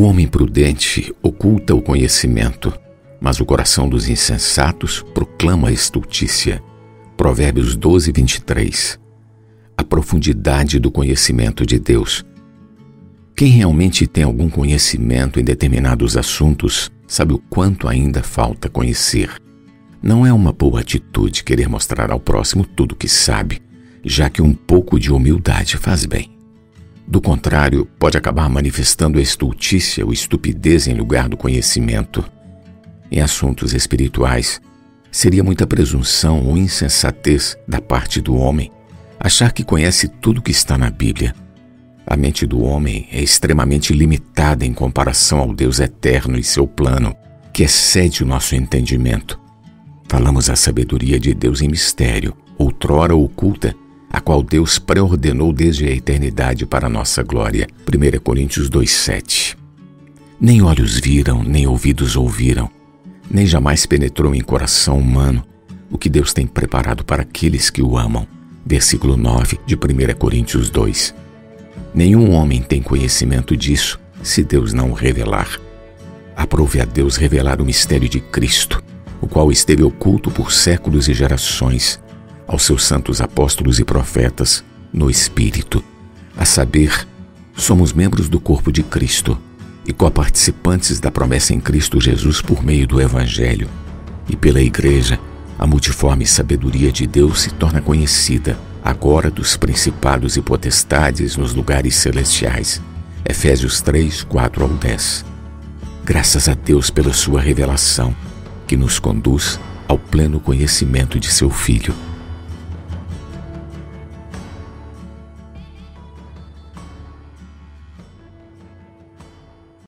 O homem prudente oculta o conhecimento, mas o coração dos insensatos proclama a estultícia. Provérbios 12, 23. A profundidade do conhecimento de Deus. Quem realmente tem algum conhecimento em determinados assuntos sabe o quanto ainda falta conhecer. Não é uma boa atitude querer mostrar ao próximo tudo o que sabe, já que um pouco de humildade faz bem. Do contrário, pode acabar manifestando a estultícia ou estupidez em lugar do conhecimento. Em assuntos espirituais, seria muita presunção ou insensatez da parte do homem achar que conhece tudo o que está na Bíblia. A mente do homem é extremamente limitada em comparação ao Deus eterno e seu plano, que excede o nosso entendimento. Falamos a sabedoria de Deus em mistério, outrora oculta, a qual Deus preordenou desde a eternidade para a nossa glória. 1 Coríntios 2,7 Nem olhos viram, nem ouvidos ouviram, nem jamais penetrou em coração humano o que Deus tem preparado para aqueles que o amam. Versículo 9 de 1 Coríntios 2. Nenhum homem tem conhecimento disso se Deus não o revelar. Aprove a Deus revelar o mistério de Cristo, o qual esteve oculto por séculos e gerações aos seus santos apóstolos e profetas no Espírito, a saber, somos membros do corpo de Cristo e coparticipantes da promessa em Cristo Jesus por meio do Evangelho. E pela Igreja, a multiforme sabedoria de Deus se torna conhecida agora dos principados e potestades nos lugares celestiais. Efésios 3, 4 ao 10. Graças a Deus pela sua revelação, que nos conduz ao pleno conhecimento de seu Filho